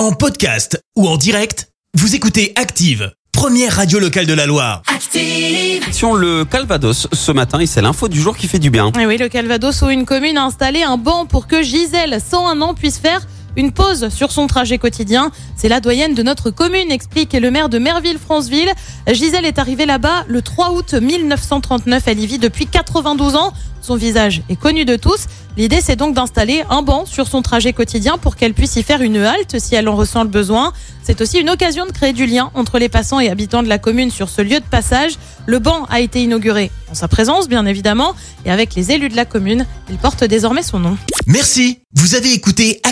En podcast ou en direct, vous écoutez Active, première radio locale de la Loire. Active. Sur le Calvados ce matin et c'est l'info du jour qui fait du bien. Et oui, le Calvados où une commune a installé un banc pour que Gisèle, 101 ans, puisse faire une pause sur son trajet quotidien. C'est la doyenne de notre commune, explique le maire de Merville-Franceville. Gisèle est arrivée là-bas le 3 août 1939. Elle y vit depuis 92 ans. Son visage est connu de tous. L'idée, c'est donc d'installer un banc sur son trajet quotidien pour qu'elle puisse y faire une halte si elle en ressent le besoin. C'est aussi une occasion de créer du lien entre les passants et habitants de la commune sur ce lieu de passage. Le banc a été inauguré en sa présence, bien évidemment, et avec les élus de la commune. Il porte désormais son nom. Merci, vous avez écouté